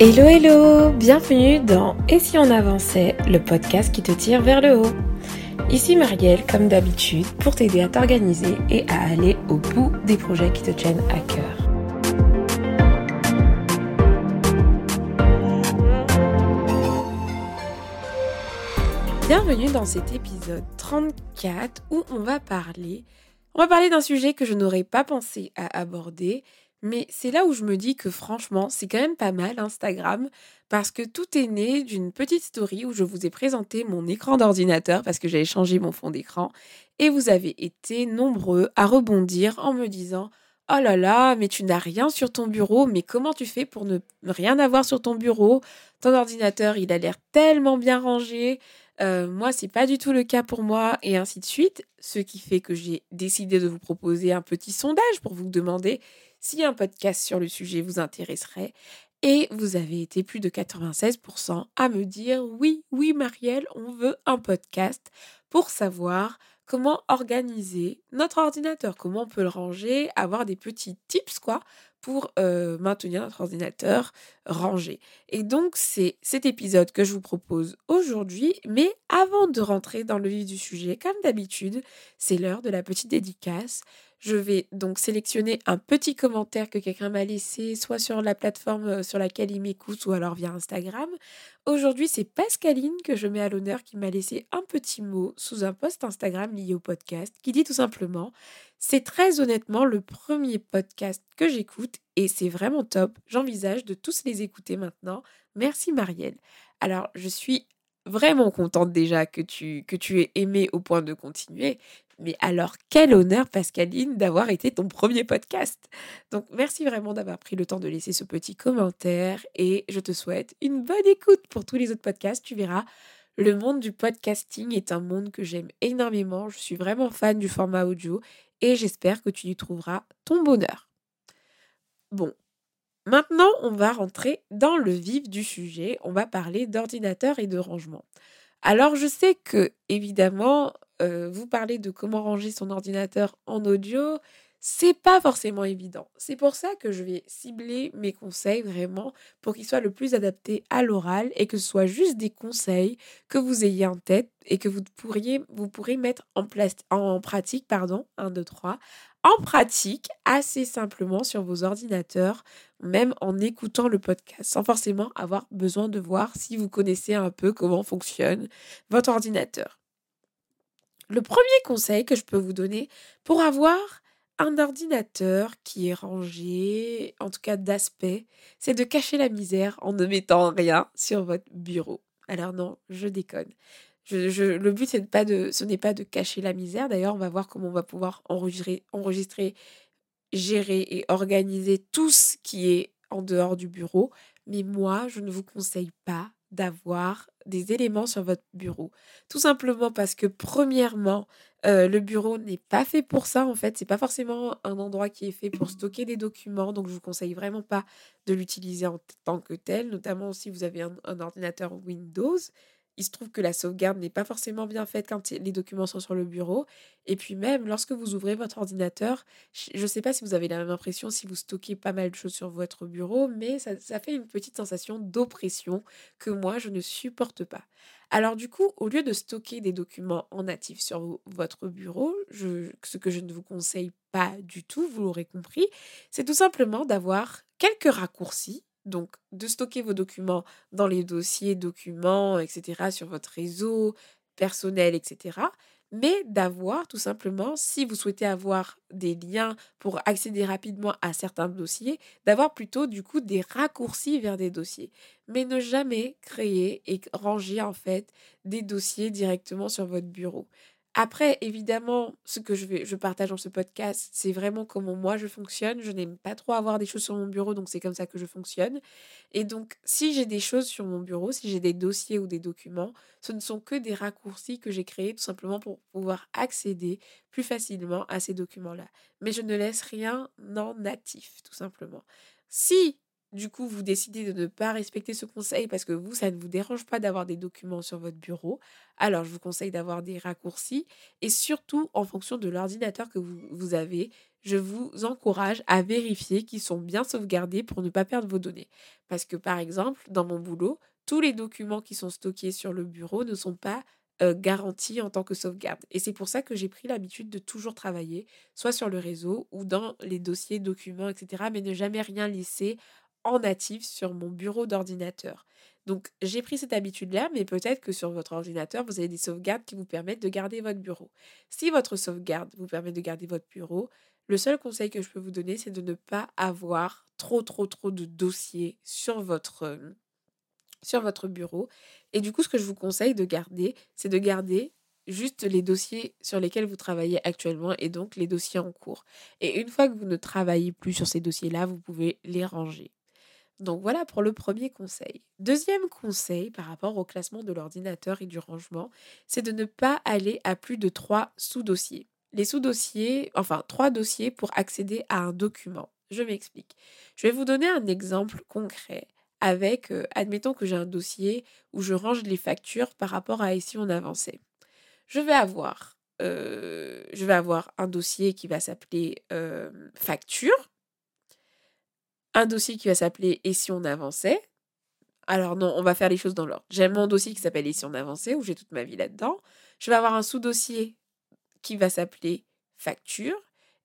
Hello hello, bienvenue dans Et si on avançait, le podcast qui te tire vers le haut. Ici Marielle, comme d'habitude, pour t'aider à t'organiser et à aller au bout des projets qui te tiennent à cœur. Bienvenue dans cet épisode 34 où on va parler on va parler d'un sujet que je n'aurais pas pensé à aborder, mais c'est là où je me dis que franchement, c'est quand même pas mal Instagram parce que tout est né d'une petite story où je vous ai présenté mon écran d'ordinateur parce que j'avais changé mon fond d'écran et vous avez été nombreux à rebondir en me disant Oh là là, mais tu n'as rien sur ton bureau, mais comment tu fais pour ne rien avoir sur ton bureau? Ton ordinateur, il a l'air tellement bien rangé. Euh, moi, c'est pas du tout le cas pour moi, et ainsi de suite. Ce qui fait que j'ai décidé de vous proposer un petit sondage pour vous demander si un podcast sur le sujet vous intéresserait. Et vous avez été plus de 96% à me dire oui, oui, Marielle, on veut un podcast pour savoir comment organiser notre ordinateur, comment on peut le ranger, avoir des petits tips, quoi, pour euh, maintenir notre ordinateur rangé. Et donc, c'est cet épisode que je vous propose aujourd'hui. Mais avant de rentrer dans le vif du sujet, comme d'habitude, c'est l'heure de la petite dédicace. Je vais donc sélectionner un petit commentaire que quelqu'un m'a laissé, soit sur la plateforme euh, sur laquelle il m'écoute, ou alors via Instagram. Aujourd'hui, c'est Pascaline que je mets à l'honneur qui m'a laissé un petit mot sous un post Instagram lié au podcast, qui dit tout simplement C'est très honnêtement le premier podcast que j'écoute et c'est vraiment top. J'envisage de tous les écouter maintenant. Merci Marielle. Alors, je suis vraiment contente déjà que tu, que tu aies aimé au point de continuer. Mais alors, quel honneur, Pascaline, d'avoir été ton premier podcast. Donc, merci vraiment d'avoir pris le temps de laisser ce petit commentaire et je te souhaite une bonne écoute pour tous les autres podcasts. Tu verras, le monde du podcasting est un monde que j'aime énormément. Je suis vraiment fan du format audio et j'espère que tu y trouveras ton bonheur. Bon, maintenant, on va rentrer dans le vif du sujet. On va parler d'ordinateur et de rangement. Alors, je sais que, évidemment, vous parlez de comment ranger son ordinateur en audio, c'est pas forcément évident. C'est pour ça que je vais cibler mes conseils vraiment pour qu'ils soient le plus adaptés à l'oral et que ce soit juste des conseils que vous ayez en tête et que vous pourriez pourrez mettre en, en pratique, pardon, 1, 2, 3, en pratique assez simplement sur vos ordinateurs, même en écoutant le podcast, sans forcément avoir besoin de voir si vous connaissez un peu comment fonctionne votre ordinateur. Le premier conseil que je peux vous donner pour avoir un ordinateur qui est rangé, en tout cas d'aspect, c'est de cacher la misère en ne mettant rien sur votre bureau. Alors non, je déconne. Le but, c'est pas de, ce n'est pas de cacher la misère. D'ailleurs, on va voir comment on va pouvoir enregistrer, enregistrer, gérer et organiser tout ce qui est en dehors du bureau. Mais moi, je ne vous conseille pas d'avoir des éléments sur votre bureau. Tout simplement parce que premièrement, euh, le bureau n'est pas fait pour ça en fait. C'est pas forcément un endroit qui est fait pour stocker des documents. Donc je vous conseille vraiment pas de l'utiliser en tant que tel, notamment si vous avez un ordinateur Windows il se trouve que la sauvegarde n'est pas forcément bien faite quand les documents sont sur le bureau. Et puis même, lorsque vous ouvrez votre ordinateur, je ne sais pas si vous avez la même impression si vous stockez pas mal de choses sur votre bureau, mais ça, fait une petite sensation d'oppression que moi, je ne supporte pas. Alors du coup, au lieu de stocker des documents en natif sur votre bureau, ce que je ne vous conseille pas du tout, vous l'aurez compris, c'est tout simplement d'avoir quelques raccourcis donc, de stocker vos documents dans les dossiers, documents, etc., sur votre réseau personnel, etc. Mais d'avoir tout simplement, si vous souhaitez avoir des liens pour accéder rapidement à certains dossiers, d'avoir plutôt du coup des raccourcis vers des dossiers. Mais ne jamais créer et ranger en fait des dossiers directement sur votre bureau. Après, évidemment, ce que je, vais, je partage dans ce podcast, c'est vraiment comment moi je fonctionne. Je n'aime pas trop avoir des choses sur mon bureau, donc c'est comme ça que je fonctionne. Et donc, si j'ai des choses sur mon bureau, si j'ai des dossiers ou des documents, ce ne sont que des raccourcis que j'ai créés tout simplement pour pouvoir accéder plus facilement à ces documents-là. Mais je ne laisse rien en natif, tout simplement. Si du coup, vous décidez de ne pas respecter ce conseil parce que vous, ça ne vous dérange pas d'avoir des documents sur votre bureau. Alors, je vous conseille d'avoir des raccourcis et surtout en fonction de l'ordinateur que vous, avez, je vous encourage à vérifier qu'ils sont bien sauvegardés pour ne pas perdre vos données. Parce que par exemple, dans mon boulot, tous les documents qui sont stockés sur le bureau ne sont pas garantis en tant que sauvegarde. Et c'est pour ça que j'ai pris l'habitude de toujours travailler, soit sur le réseau ou dans les dossiers, documents, etc., mais ne jamais rien laisser en natif sur mon bureau d'ordinateur. Donc j'ai pris cette habitude-là, mais peut-être que sur votre ordinateur, vous avez des sauvegardes qui vous permettent de garder votre bureau. Si votre sauvegarde vous permet de garder votre bureau, le seul conseil que je peux vous donner, c'est de ne pas avoir trop, trop, trop de dossiers sur votre, sur votre bureau. Et du coup, ce que je vous conseille de garder, c'est de garder juste les dossiers sur lesquels vous travaillez actuellement et donc les dossiers en cours. Et une fois que vous ne travaillez plus sur ces dossiers-là, vous pouvez les ranger. Donc voilà pour le premier conseil. Deuxième conseil par rapport au classement de l'ordinateur et du rangement, c'est de ne pas aller à plus de trois sous-dossiers. Les sous-dossiers, enfin trois dossiers pour accéder à un document. Je m'explique. Je vais vous donner un exemple concret avec, euh, admettons que j'ai un dossier où je range les factures par rapport à ici on avançait. Je vais avoir, euh, je vais avoir un dossier qui va s'appeler euh, facture un dossier qui va s'appeler Et si on avançait? Alors non, on va faire les choses dans l'ordre. J'ai mon dossier qui s'appelle Et si on avançait, où j'ai toute ma vie là-dedans. Je vais avoir un sous-dossier qui va s'appeler Facture.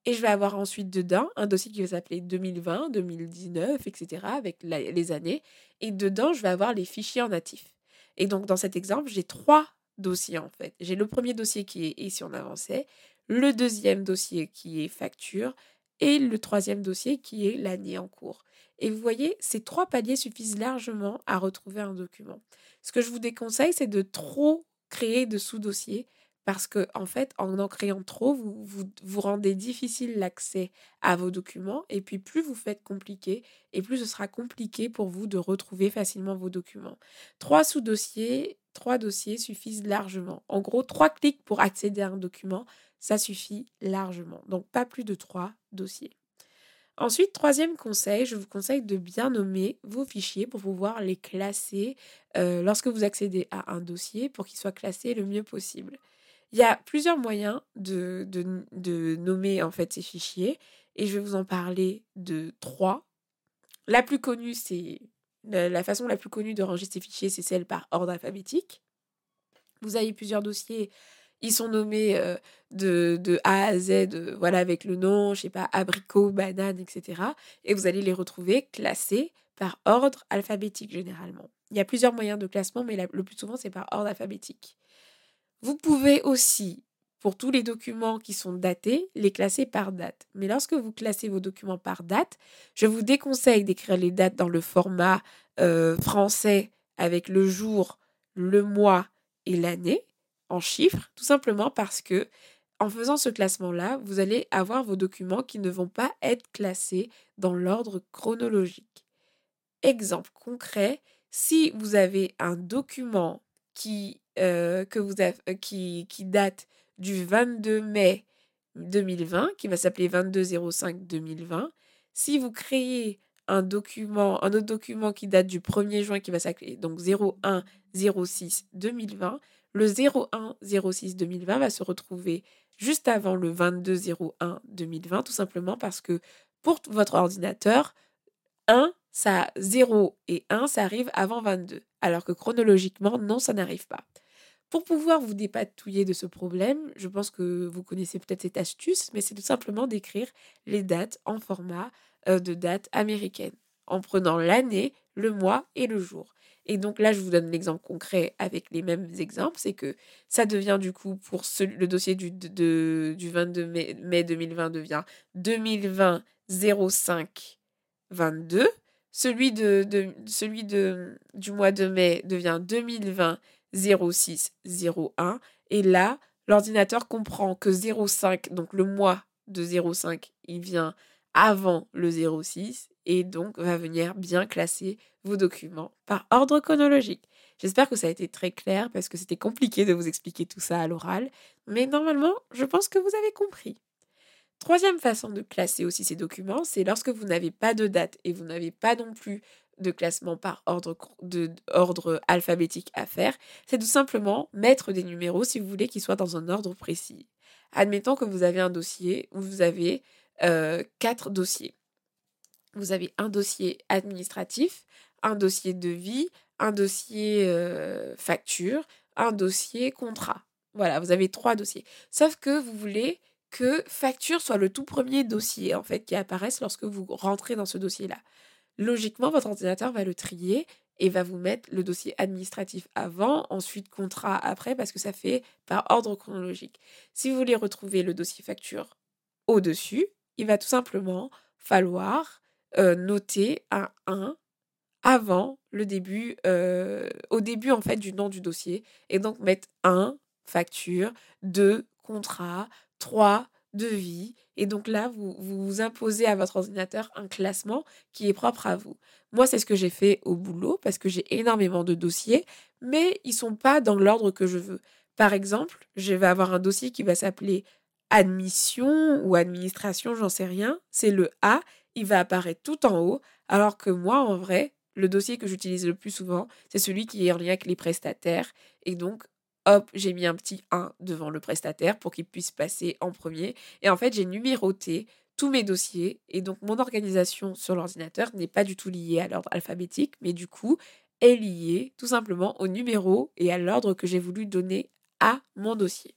Et je vais avoir ensuite dedans un dossier qui va s'appeler 2020, 2019, etc., avec les années. Et dedans, je vais avoir les fichiers en natif. Et donc, dans cet exemple, j'ai trois dossiers en fait. J'ai le premier dossier qui est Et si on avançait, le deuxième dossier qui est Facture, et le troisième dossier qui est l'année en cours. Et vous voyez, ces trois paliers suffisent largement à retrouver un document. Ce que je vous déconseille, c'est de trop créer de sous-dossiers parce que, en fait, en en créant trop, vous, vous, rendez difficile l'accès à vos documents. Et puis, plus vous faites compliqué, et plus ce sera compliqué pour vous de retrouver facilement vos documents. Trois sous-dossiers, trois dossiers suffisent largement. En gros, trois clics pour accéder à un document, ça suffit largement. Donc pas plus de trois dossiers. Ensuite, troisième conseil, je vous conseille de bien nommer vos fichiers pour pouvoir les classer euh, lorsque vous accédez à un dossier pour qu'il soit classé le mieux possible. Il y a plusieurs moyens de, nommer en fait ces fichiers et je vais vous en parler de trois. La plus connue, c'est la façon la plus connue de ranger ces fichiers, c'est celle par ordre alphabétique. Vous avez plusieurs dossiers ils sont nommés de, de, A à Z, voilà, avec le nom, je sais pas, abricot, banane, etc. Et vous allez les retrouver classés par ordre alphabétique généralement. Il y a plusieurs moyens de classement, mais le plus souvent, c'est par ordre alphabétique. Vous pouvez aussi, pour tous les documents qui sont datés, les classer par date. Mais lorsque vous classez vos documents par date, je vous déconseille d'écrire les dates dans le format français avec le jour, le mois et l'année chiffres, tout simplement parce que en faisant ce classement-là, vous allez avoir vos documents qui ne vont pas être classés dans l'ordre chronologique. Exemple concret, si vous avez un document qui, euh, que vous euh, qui, qui date du 22 mai 2020, qui va s'appeler 2205-2020, si vous créez un document, un autre document qui date du 1er juin qui va s'appeler donc 01 06 2020, le 01-06-2020 va se retrouver juste avant le 22-01-2020, tout simplement parce que pour votre ordinateur, 1, ça 0 et 1, ça arrive avant 22, alors que chronologiquement, non, ça n'arrive pas. Pour pouvoir vous dépatouiller de ce problème, je pense que vous connaissez peut-être cette astuce, mais c'est tout simplement d'écrire les dates en format euh, de date américaine, en prenant l'année, le mois et le jour. Et donc là, je vous donne l'exemple concret avec les mêmes exemples. C'est que ça devient du coup, pour le dossier du, du 22 mai, 2020 devient 2020 05 22. Celui, de, celui de, du mois de mai devient 2020 06 01. Et là, l'ordinateur comprend que 05, donc le mois de 05, il vient avant le 06 et donc va venir bien classer vos documents par ordre chronologique. J'espère que ça a été très clair parce que c'était compliqué de vous expliquer tout ça à l'oral, mais normalement, je pense que vous avez compris. Troisième façon de classer aussi ces documents, c'est lorsque vous n'avez pas de date et vous n'avez pas non plus de classement par ordre, alphabétique à faire, c'est tout simplement mettre des numéros si vous voulez qu'ils soient dans un ordre précis. Admettons que vous avez un dossier où vous avez quatre dossiers. Vous avez un dossier administratif, un dossier de vie, un dossier facture, un dossier contrat. Voilà, vous avez trois dossiers. Sauf que vous voulez que facture soit le tout premier dossier en fait qui apparaisse lorsque vous rentrez dans ce dossier-là. Logiquement, votre ordinateur va le trier et va vous mettre le dossier administratif avant, ensuite contrat après, parce que ça fait par ordre chronologique. Si vous voulez retrouver le dossier facture au-dessus, il va tout simplement falloir noter un 1 avant le début, au début en fait du nom du dossier, et donc mettre 1 facture, 2 contrat, 3 devis. Et donc là, vous, vous imposez à votre ordinateur un classement qui est propre à vous. Moi, c'est ce que j'ai fait au boulot parce que j'ai énormément de dossiers, mais ils sont pas dans l'ordre que je veux. Par exemple, je vais avoir un dossier qui va s'appeler admission ou administration, j'en sais rien. C'est le A, il va apparaître tout en haut, alors que moi, en vrai, le dossier que j'utilise le plus souvent, c'est celui qui est en lien avec les prestataires. Et donc, hop, j'ai mis un petit 1 devant le prestataire pour qu'il puisse passer en premier. Et en fait, j'ai numéroté tous mes dossiers. Et donc, mon organisation sur l'ordinateur n'est pas du tout liée à l'ordre alphabétique, mais du coup, est liée tout simplement au numéro et à l'ordre que j'ai voulu donner à mon dossier.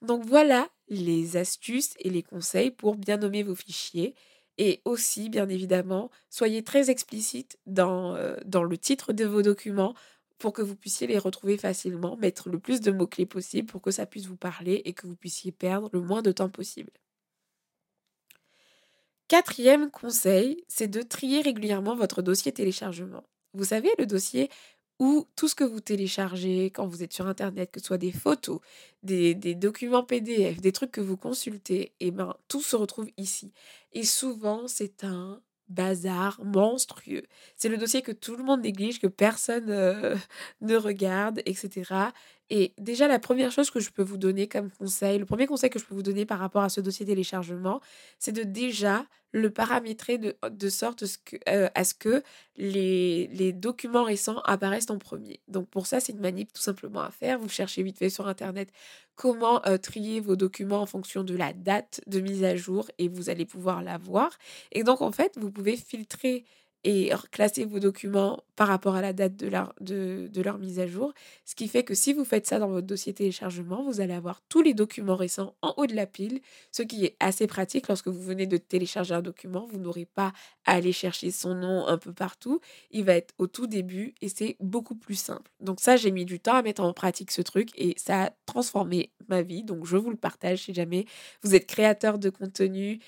Donc voilà les astuces et les conseils pour bien nommer vos fichiers. Et aussi, bien évidemment, soyez très explicite dans, euh, dans le titre de vos documents pour que vous puissiez les retrouver facilement, mettre le plus de mots-clés possible pour que ça puisse vous parler et que vous puissiez perdre le moins de temps possible. Quatrième conseil, c'est de trier régulièrement votre dossier téléchargement. Vous savez, le dossier où tout ce que vous téléchargez quand vous êtes sur Internet, que ce soit des photos, des, documents PDF, des trucs que vous consultez, et eh ben, tout se retrouve ici. Et souvent, c'est un bazar monstrueux. C'est le dossier que tout le monde néglige, que personne euh, ne regarde, etc. Et déjà, la première chose que je peux vous donner comme conseil, le premier conseil que je peux vous donner par rapport à ce dossier téléchargement, c'est de déjà le paramétrer de, de sorte euh, à ce que les, les, documents récents apparaissent en premier. Donc pour ça, c'est une manip tout simplement à faire. Vous cherchez vite fait sur Internet comment euh, trier vos documents en fonction de la date de mise à jour et vous allez pouvoir la voir. Et donc en fait, vous pouvez filtrer et classer vos documents par rapport à la date de leur, de, leur mise à jour. Ce qui fait que si vous faites ça dans votre dossier téléchargement, vous allez avoir tous les documents récents en haut de la pile, ce qui est assez pratique lorsque vous venez de télécharger un document. Vous n'aurez pas à aller chercher son nom un peu partout. Il va être au tout début et c'est beaucoup plus simple. Donc ça, j'ai mis du temps à mettre en pratique ce truc et ça a transformé ma vie. Donc je vous le partage si jamais vous êtes créateur de contenu,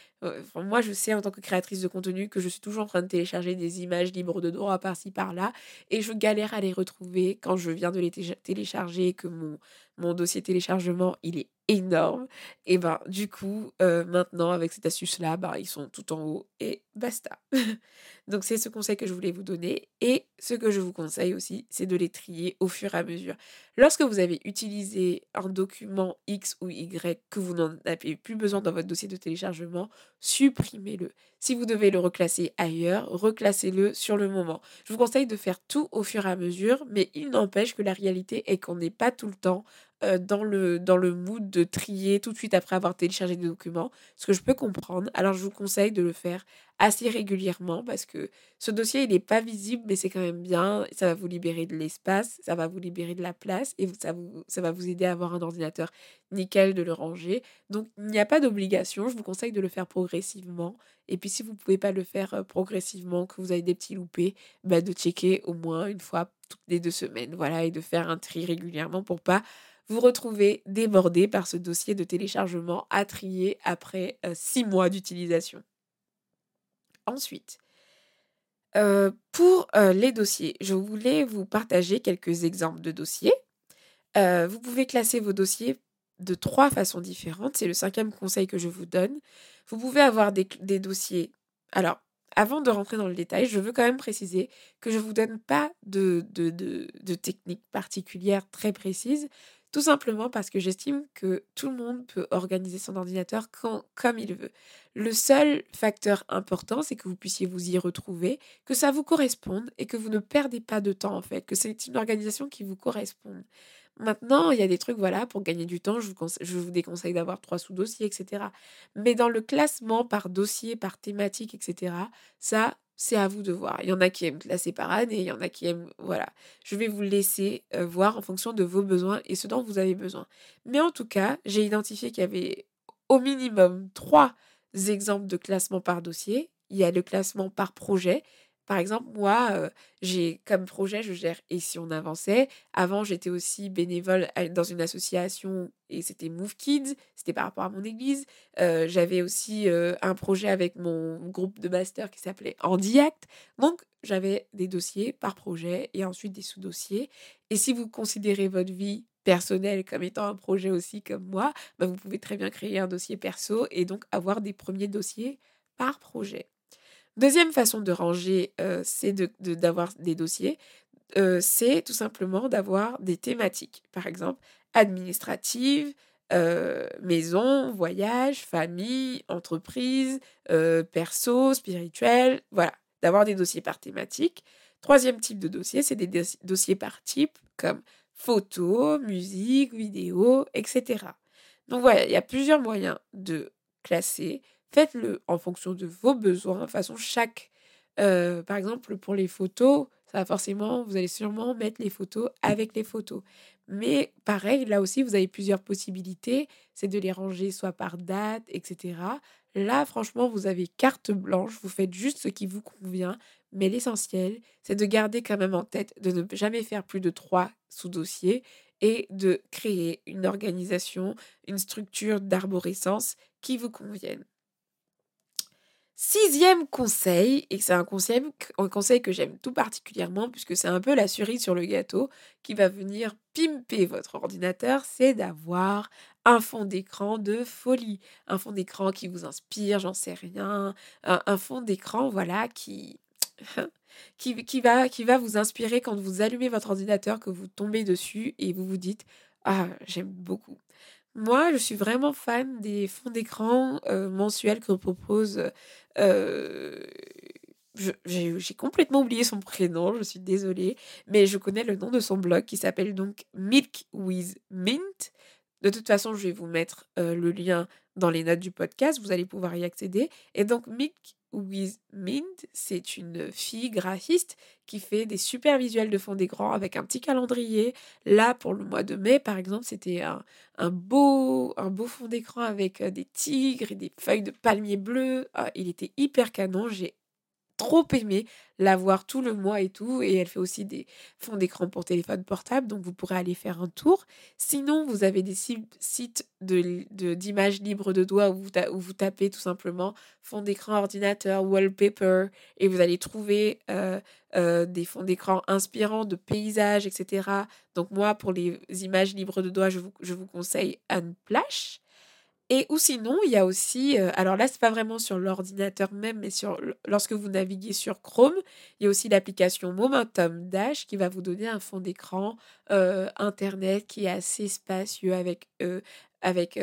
moi, je sais en tant que créatrice de contenu que je suis toujours en train de télécharger des images libres de droit par-ci par-là et je galère à les retrouver quand je viens de les télécharger que mon, mon dossier téléchargement il est énorme. Et ben du coup, euh, maintenant avec cette astuce-là, ben, ils sont tout en haut et basta. Donc c'est ce conseil que je voulais vous donner. Et ce que je vous conseille aussi, c'est de les trier au fur et à mesure. Lorsque vous avez utilisé un document X ou Y que vous n'en avez plus besoin dans votre dossier de téléchargement, supprimez-le. Si vous devez le reclasser ailleurs, reclassez-le sur le moment. Je vous conseille de faire tout au fur et à mesure, mais il n'empêche que la réalité est qu'on n'est pas tout le temps euh, dans, le, dans le mood de trier tout de suite après avoir téléchargé des documents, ce que je peux comprendre. Alors je vous conseille de le faire assez régulièrement parce que ce dossier, il n'est pas visible, mais c'est quand même bien. Ça va vous libérer de l'espace, ça va vous libérer de la place et ça, vous, ça va vous aider à avoir un ordinateur nickel de le ranger. Donc il n'y a pas d'obligation, je vous conseille de le faire progressivement. Et puis si vous ne pouvez pas le faire euh, progressivement, que vous avez des petits loupés, bah, de checker au moins une fois toutes les deux semaines, voilà, et de faire un tri régulièrement pour pas vous retrouvez débordé par ce dossier de téléchargement à trier après euh, six mois d'utilisation. Ensuite, euh, pour euh, les dossiers, je voulais vous partager quelques exemples de dossiers. vous pouvez classer vos dossiers de trois façons différentes. C'est le cinquième conseil que je vous donne. Vous pouvez avoir des, dossiers. Alors, avant de rentrer dans le détail, je veux quand même préciser que je ne vous donne pas de, de, de, de technique particulière très précise. Tout simplement parce que j'estime que tout le monde peut organiser son ordinateur comme il veut. Le seul facteur important, c'est que vous puissiez vous y retrouver, que ça vous corresponde et que vous ne perdez pas de temps en fait, que c'est une organisation qui vous corresponde. Maintenant, il y a des trucs, voilà, pour gagner du temps, je vous, je vous déconseille d'avoir trois sous-dossiers, etc. Mais dans le classement par dossier, par thématique, etc., ça, c'est à vous de voir. Il y en a qui aiment classer par année, il y en a qui aiment. Voilà. Je vais vous laisser euh, voir en fonction de vos besoins et ce dont vous avez besoin. Mais en tout cas, j'ai identifié qu'il y avait au minimum trois exemples de classement par dossier. Il y a le classement par projet par exemple, moi, j'ai comme projet, je gère Et si on avançait Avant, j'étais aussi bénévole dans une association et c'était Move Kids, c'était par rapport à mon église. j'avais aussi un projet avec mon groupe de master qui s'appelait Handiact. Donc, j'avais des dossiers par projet et ensuite des sous-dossiers. Et si vous considérez votre vie personnelle comme étant un projet aussi comme moi, bah, vous pouvez très bien créer un dossier perso et donc avoir des premiers dossiers par projet. Deuxième façon de ranger, c'est d'avoir des dossiers. c'est tout simplement d'avoir des thématiques. Par exemple, administrative, maison, voyage, famille, entreprise, perso, spirituel. Voilà, d'avoir des dossiers par thématique. Troisième type de dossier, c'est des dossiers par type, comme photo, musique, vidéo, etc. Donc voilà, il y a plusieurs moyens de classer faites-le en fonction de vos besoins. De façon, chaque, euh, par exemple, pour les photos, ça va forcément, vous allez sûrement mettre les photos avec les photos. Mais pareil, là aussi, vous avez plusieurs possibilités. C'est de les ranger soit par date, etc. Là, franchement, vous avez carte blanche. Vous faites juste ce qui vous convient. Mais l'essentiel, c'est de garder quand même en tête de ne jamais faire plus de trois sous-dossiers et de créer une organisation, une structure d'arborescence qui vous convienne. Sixième conseil, et c'est un conseil, que j'aime tout particulièrement puisque c'est un peu la cerise sur le gâteau qui va venir pimper votre ordinateur, c'est d'avoir un fond d'écran de folie, un fond d'écran qui vous inspire, j'en sais rien, un, fond d'écran voilà qui, qui, qui, va, qui va vous inspirer quand vous allumez votre ordinateur, que vous tombez dessus et vous vous dites ah j'aime beaucoup. Moi, je suis vraiment fan des fonds d'écran mensuels que propose. j'ai complètement oublié son prénom, je suis désolée, mais je connais le nom de son blog qui s'appelle donc Milk with Mint. De toute façon, je vais vous mettre le lien dans les notes du podcast, vous allez pouvoir y accéder. Et donc, Milk with Mint, c'est une fille graphiste qui fait des super visuels de fond d'écran avec un petit calendrier. Là, pour le mois de mai, par exemple, c'était un, beau, un beau fond d'écran avec euh, des tigres et des feuilles de palmier bleu. Ah, il était hyper canon. J'ai trop aimé la voir tout le mois et tout. Et elle fait aussi des fonds d'écran pour téléphone portable, donc vous pourrez aller faire un tour. Sinon, vous avez des sites d'images de, libres de doigts où vous, tapez tout simplement fond d'écran ordinateur, wallpaper, et vous allez trouver euh, euh, des fonds d'écran inspirants de paysages, etc. Donc moi, pour les images libres de doigts, je vous, je vous conseille Unplash. Et ou sinon, il y a aussi, euh, alors là, c'est pas vraiment sur l'ordinateur même, mais sur lorsque vous naviguez sur Chrome, il y a aussi l'application Momentum Dash qui va vous donner un fond d'écran euh, internet qui est assez spacieux avec, euh, avec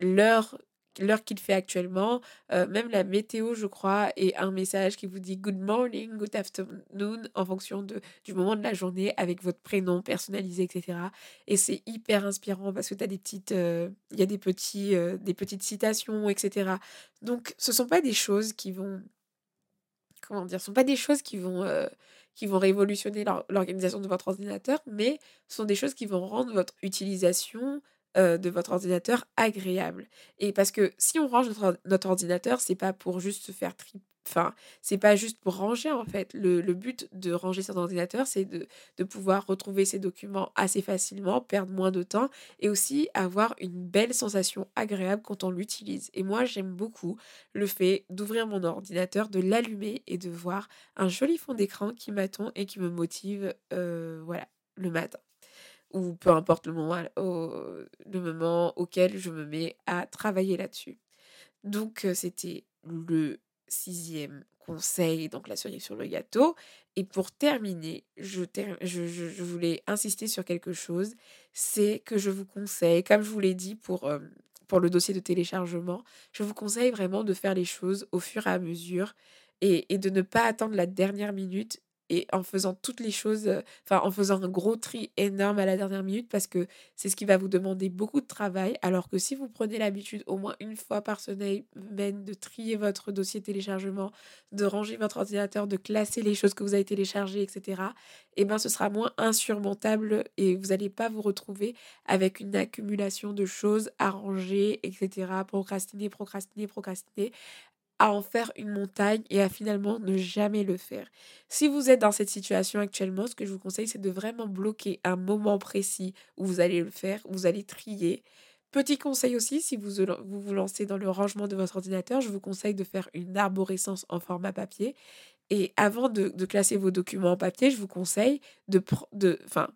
l'heure l'heure qu'il fait actuellement, euh, même la météo, je crois, et un message qui vous dit good morning, good afternoon, en fonction de, du moment de la journée, avec votre prénom personnalisé, etc. Et c'est hyper inspirant parce que tu as des petites, euh, il y a des, petits, euh, des petites citations, etc. Donc, ce sont pas des choses qui vont, comment dire, ce sont pas des choses qui vont qui vont révolutionner l'organisation de votre ordinateur, mais ce sont des choses qui vont rendre votre utilisation de votre ordinateur agréable. Et parce que si on range notre, notre ordinateur, c'est pas pour juste se faire trip. Enfin, c'est pas juste pour ranger en fait. Le, le but de ranger son ordinateur, c'est de, de, pouvoir retrouver ses documents assez facilement, perdre moins de temps et aussi avoir une belle sensation agréable quand on l'utilise. Et moi, j'aime beaucoup le fait d'ouvrir mon ordinateur, de l'allumer et de voir un joli fond d'écran qui m'attend et qui me motive, voilà, le matin ou peu importe le moment, auquel je me mets à travailler là-dessus. Donc, c'était le sixième conseil, donc la cerise sur le gâteau. Et pour terminer, je, voulais insister sur quelque chose, c'est que je vous conseille, comme je vous l'ai dit pour, pour le dossier de téléchargement, je vous conseille vraiment de faire les choses au fur et à mesure et de ne pas attendre la dernière minute et en faisant toutes les choses, euh, enfin en faisant un gros tri énorme à la dernière minute parce que c'est ce qui va vous demander beaucoup de travail. Alors que si vous prenez l'habitude au moins une fois par semaine de trier votre dossier téléchargement, de ranger votre ordinateur, de classer les choses que vous avez téléchargées, etc., eh ben ce sera moins insurmontable et vous n'allez pas vous retrouver avec une accumulation de choses à ranger, etc., procrastiner, procrastiner, procrastiner à en faire une montagne et à finalement ne jamais le faire. Si vous êtes dans cette situation actuellement, ce que je vous conseille, c'est de vraiment bloquer un moment précis où vous allez le faire, où vous allez trier. Petit conseil aussi, si vous vous, lancez dans le rangement de votre ordinateur, je vous conseille de faire une arborescence en format papier. Et avant de, classer vos documents en papier, je vous conseille de... de enfin,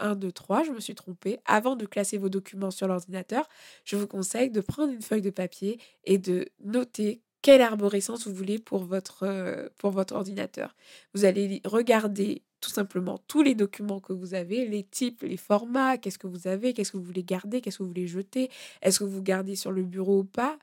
1, 2, 3, je me suis trompée. Avant de classer vos documents sur l'ordinateur, je vous conseille de prendre une feuille de papier et de noter quelle arborescence vous voulez pour votre, euh, pour votre ordinateur. Vous allez regarder tout simplement tous les documents que vous avez, les types, les formats, qu'est-ce que vous avez, qu'est-ce que vous voulez garder, qu'est-ce que vous voulez jeter, est-ce que vous gardez sur le bureau ou pas.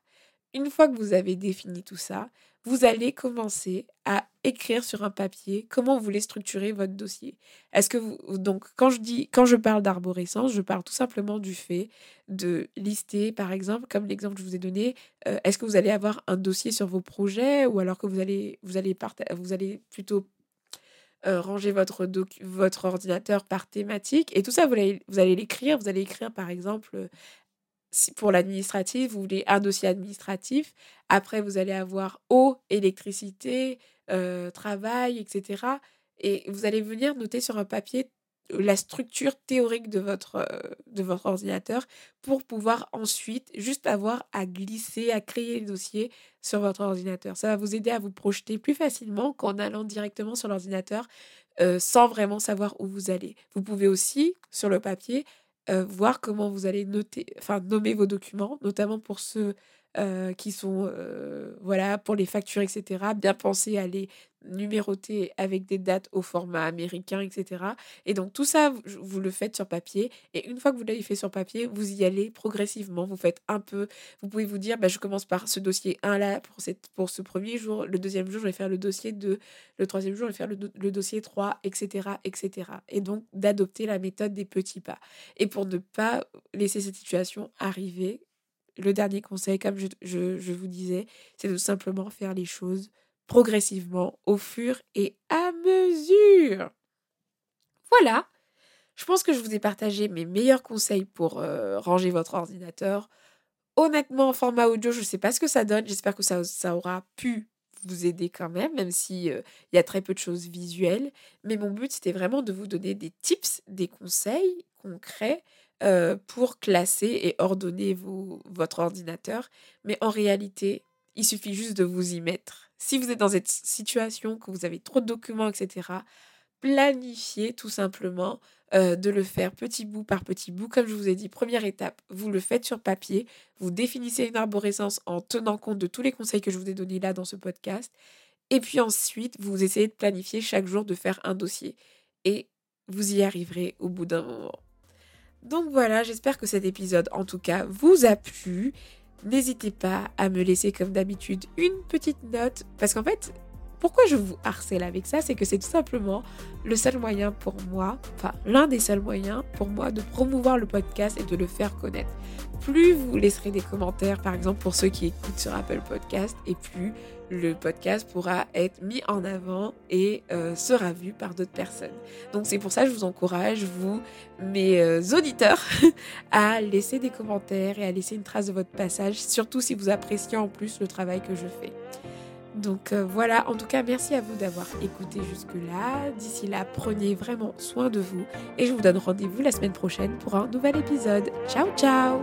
Une fois que vous avez défini tout ça, vous allez commencer à écrire sur un papier comment vous voulez structurer votre dossier. Est-ce que vous donc quand je dis quand je parle d'arborescence, je parle tout simplement du fait de lister par exemple comme l'exemple que je vous ai donné, euh, est-ce que vous allez avoir un dossier sur vos projets ou alors que vous allez vous allez plutôt euh, ranger votre, votre ordinateur par thématique. Et tout ça, vous allez l'écrire. Vous allez écrire, par exemple, pour l'administratif, vous voulez un dossier administratif. Après, vous allez avoir eau, électricité, euh, travail, etc. Et vous allez venir noter sur un papier la structure théorique de votre, euh, de votre ordinateur pour pouvoir ensuite juste avoir à glisser, à créer les dossiers sur votre ordinateur. Ça va vous aider à vous projeter plus facilement qu'en allant directement sur l'ordinateur euh, sans vraiment savoir où vous allez. Vous pouvez aussi, sur le papier, euh, voir comment vous allez noter, enfin nommer vos documents, notamment pour ceux euh, qui sont, euh, voilà, pour les factures, etc. Bien penser à les numéroter avec des dates au format américain, etc. Et donc tout ça, vous, le faites sur papier. Et une fois que vous l'avez fait sur papier, vous y allez progressivement. Vous faites un peu, vous pouvez vous dire, bah, je commence par ce dossier 1 là pour, cette, pour ce premier jour. Le deuxième jour, je vais faire le dossier 2. Le troisième jour, je vais faire le, dossier 3, etc., etc. Et donc d'adopter la méthode des petits pas. Et pour ne pas laisser cette situation arriver, le dernier conseil, comme je, vous disais, c'est de simplement faire les choses progressivement, au fur et à mesure. Voilà, je pense que je vous ai partagé mes meilleurs conseils pour euh, ranger votre ordinateur. Honnêtement, en format audio, je ne sais pas ce que ça donne. J'espère que ça, aura pu vous aider quand même, même s'il euh, il y a très peu de choses visuelles. Mais mon but, c'était vraiment de vous donner des tips, des conseils concrets euh, pour classer et ordonner votre ordinateur. Mais en réalité, il suffit juste de vous y mettre. Si vous êtes dans cette situation, que vous avez trop de documents, etc., planifiez tout simplement euh, de le faire petit bout par petit bout. Comme je vous ai dit, première étape, vous le faites sur papier, vous définissez une arborescence en tenant compte de tous les conseils que je vous ai donnés là dans ce podcast. Et puis ensuite, vous essayez de planifier chaque jour de faire un dossier. Et vous y arriverez au bout d'un moment. Donc voilà, j'espère que cet épisode en tout cas vous a plu. N'hésitez pas à me laisser comme d'habitude une petite note parce qu'en fait, pourquoi je vous harcèle avec ça C'est que c'est tout simplement le seul moyen pour moi, enfin l'un des seuls moyens pour moi de promouvoir le podcast et de le faire connaître. Plus vous laisserez des commentaires, par exemple pour ceux qui écoutent sur Apple Podcast, et plus le podcast pourra être mis en avant et euh, sera vu par d'autres personnes. Donc c'est pour ça que je vous encourage, vous, mes euh, auditeurs, à laisser des commentaires et à laisser une trace de votre passage, surtout si vous appréciez en plus le travail que je fais. Donc euh, voilà, en tout cas, merci à vous d'avoir écouté jusque-là. D'ici là, prenez vraiment soin de vous et je vous donne rendez-vous la semaine prochaine pour un nouvel épisode. Ciao, ciao